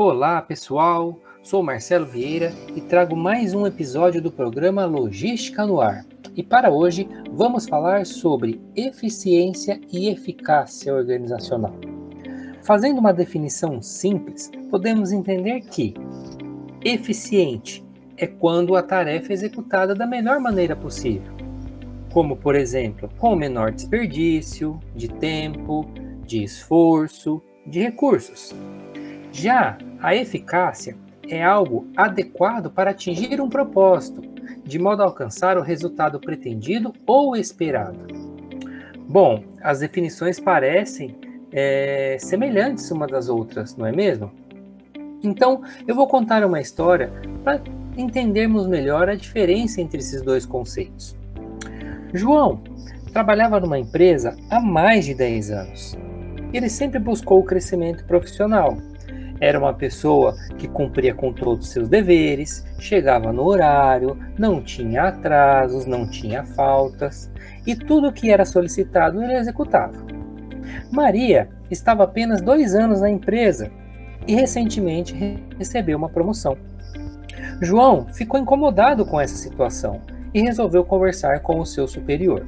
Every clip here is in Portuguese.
Olá, pessoal. Sou Marcelo Vieira e trago mais um episódio do programa Logística no Ar. E para hoje vamos falar sobre eficiência e eficácia organizacional. Fazendo uma definição simples, podemos entender que eficiente é quando a tarefa é executada da melhor maneira possível, como por exemplo, com o menor desperdício de tempo, de esforço, de recursos. Já a eficácia é algo adequado para atingir um propósito, de modo a alcançar o resultado pretendido ou esperado. Bom, as definições parecem é, semelhantes uma das outras, não é mesmo? Então, eu vou contar uma história para entendermos melhor a diferença entre esses dois conceitos. João trabalhava numa empresa há mais de 10 anos. Ele sempre buscou o crescimento profissional. Era uma pessoa que cumpria com todos os seus deveres, chegava no horário, não tinha atrasos, não tinha faltas e tudo o que era solicitado ele executava. Maria estava apenas dois anos na empresa e recentemente recebeu uma promoção. João ficou incomodado com essa situação e resolveu conversar com o seu superior.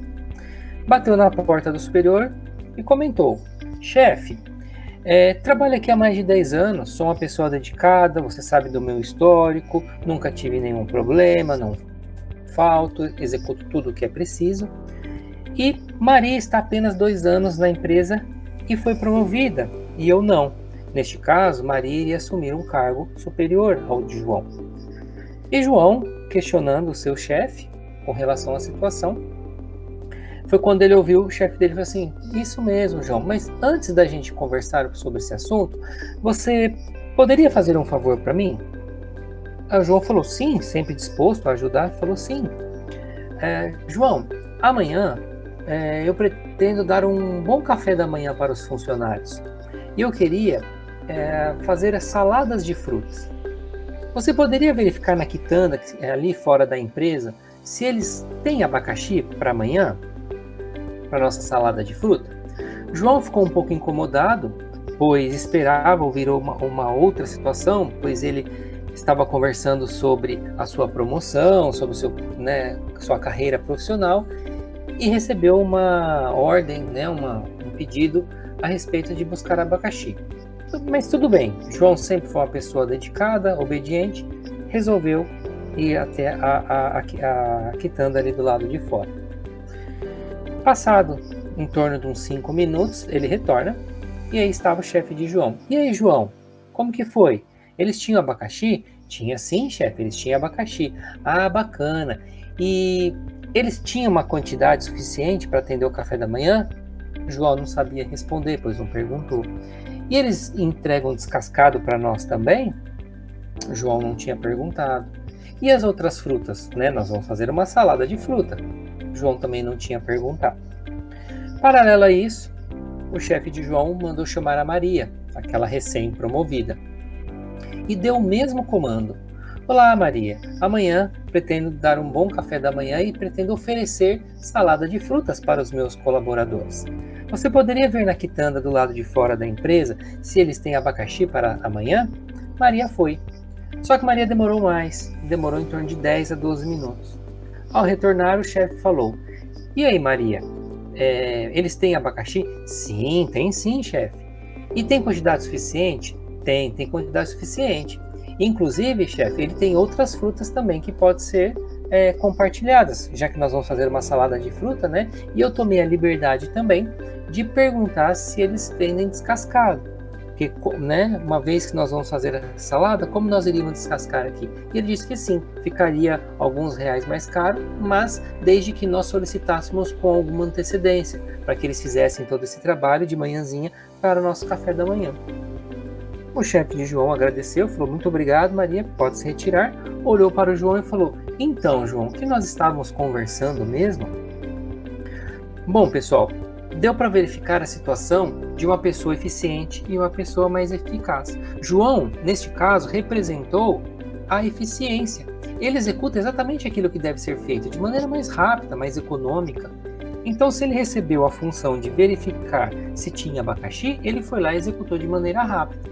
Bateu na porta do superior e comentou: Chefe, é, trabalho aqui há mais de 10 anos, sou uma pessoa dedicada, você sabe do meu histórico, nunca tive nenhum problema, não falto, executo tudo o que é preciso. E Maria está apenas dois anos na empresa e foi promovida, e eu não. Neste caso, Maria iria assumir um cargo superior ao de João. E João, questionando o seu chefe com relação à situação, foi quando ele ouviu o chefe dele falou assim: Isso mesmo, João, mas antes da gente conversar sobre esse assunto, você poderia fazer um favor para mim? O João falou sim, sempre disposto a ajudar. Falou sim. É, João, amanhã é, eu pretendo dar um bom café da manhã para os funcionários e eu queria é, fazer as saladas de frutas. Você poderia verificar na quitanda é ali fora da empresa se eles têm abacaxi para amanhã? Para nossa salada de fruta. João ficou um pouco incomodado, pois esperava ouvir uma, uma outra situação, pois ele estava conversando sobre a sua promoção, sobre seu, né, sua carreira profissional e recebeu uma ordem, né, uma, um pedido a respeito de buscar abacaxi. Mas tudo bem, João sempre foi uma pessoa dedicada, obediente, resolveu ir até a, a, a, a quitanda ali do lado de fora. Passado em torno de uns 5 minutos, ele retorna e aí estava o chefe de João. E aí, João, como que foi? Eles tinham abacaxi? Tinha sim, chefe, eles tinham abacaxi. Ah, bacana. E eles tinham uma quantidade suficiente para atender o café da manhã? João não sabia responder, pois não perguntou. E eles entregam descascado para nós também? João não tinha perguntado. E as outras frutas? Né? Nós vamos fazer uma salada de fruta. João também não tinha perguntado. Paralelo a isso, o chefe de João mandou chamar a Maria, aquela recém-promovida, e deu o mesmo comando. Olá, Maria. Amanhã pretendo dar um bom café da manhã e pretendo oferecer salada de frutas para os meus colaboradores. Você poderia ver na quitanda do lado de fora da empresa se eles têm abacaxi para amanhã? Maria foi. Só que Maria demorou mais, demorou em torno de 10 a 12 minutos. Ao retornar, o chefe falou: E aí, Maria? É, eles têm abacaxi? Sim, tem sim, chefe. E tem quantidade suficiente? Tem, tem quantidade suficiente. Inclusive, chefe, ele tem outras frutas também que podem ser é, compartilhadas, já que nós vamos fazer uma salada de fruta, né? E eu tomei a liberdade também de perguntar se eles vendem descascado porque, né, uma vez que nós vamos fazer a salada, como nós iríamos descascar aqui? E ele disse que sim, ficaria alguns reais mais caro, mas desde que nós solicitássemos com alguma antecedência, para que eles fizessem todo esse trabalho de manhãzinha para o nosso café da manhã. O chefe de João agradeceu, falou: Muito obrigado, Maria, pode se retirar. Olhou para o João e falou: Então, João, o que nós estávamos conversando mesmo? Bom, pessoal, deu para verificar a situação de uma pessoa eficiente e uma pessoa mais eficaz. João, neste caso, representou a eficiência. Ele executa exatamente aquilo que deve ser feito de maneira mais rápida, mais econômica. Então, se ele recebeu a função de verificar se tinha abacaxi, ele foi lá e executou de maneira rápida.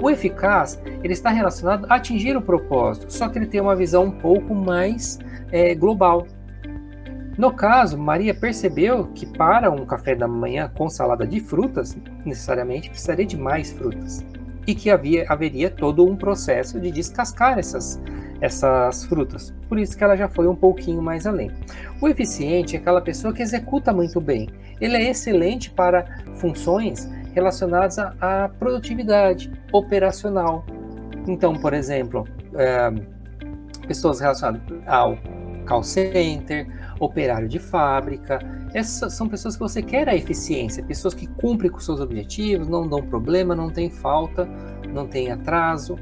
O eficaz ele está relacionado a atingir o propósito, só que ele tem uma visão um pouco mais é, global. No caso, Maria percebeu que para um café da manhã com salada de frutas, necessariamente precisaria de mais frutas. E que havia, haveria todo um processo de descascar essas, essas frutas. Por isso que ela já foi um pouquinho mais além. O eficiente é aquela pessoa que executa muito bem. Ele é excelente para funções relacionadas à produtividade operacional. Então, por exemplo, é, pessoas relacionadas ao call center, operário de fábrica. Essas são pessoas que você quer a eficiência, pessoas que cumprem com seus objetivos, não dão problema, não tem falta, não tem atraso.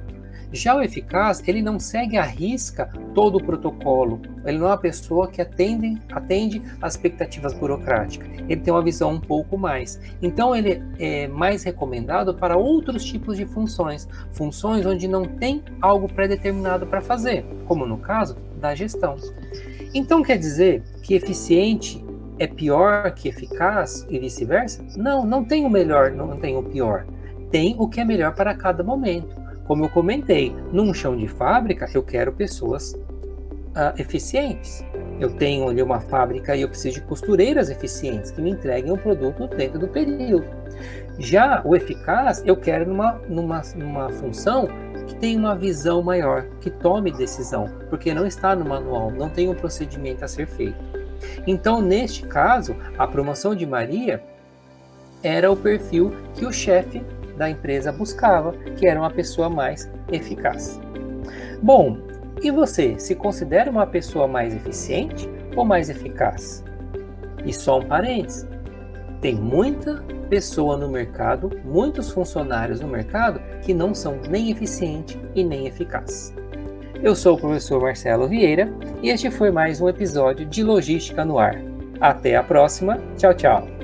Já o eficaz, ele não segue à risca todo o protocolo. Ele não é uma pessoa que atende, atende às expectativas burocráticas. Ele tem uma visão um pouco mais. Então, ele é mais recomendado para outros tipos de funções. Funções onde não tem algo pré-determinado para fazer, como no caso da gestão. Então quer dizer que eficiente é pior que eficaz e vice-versa? Não, não tem o melhor, não tem o pior. Tem o que é melhor para cada momento. Como eu comentei, num chão de fábrica eu quero pessoas uh, eficientes. Eu tenho ali uma fábrica e eu preciso de costureiras eficientes que me entreguem o produto dentro do período. Já o eficaz eu quero numa, numa, numa função que tenha uma visão maior, que tome decisão, porque não está no manual, não tem um procedimento a ser feito. Então, neste caso, a promoção de Maria era o perfil que o chefe da empresa buscava, que era uma pessoa mais eficaz. Bom, e você se considera uma pessoa mais eficiente ou mais eficaz? E só um parênteses: tem muita pessoa no mercado, muitos funcionários no mercado que não são nem eficientes e nem eficazes. Eu sou o professor Marcelo Vieira e este foi mais um episódio de Logística no Ar. Até a próxima. Tchau, tchau.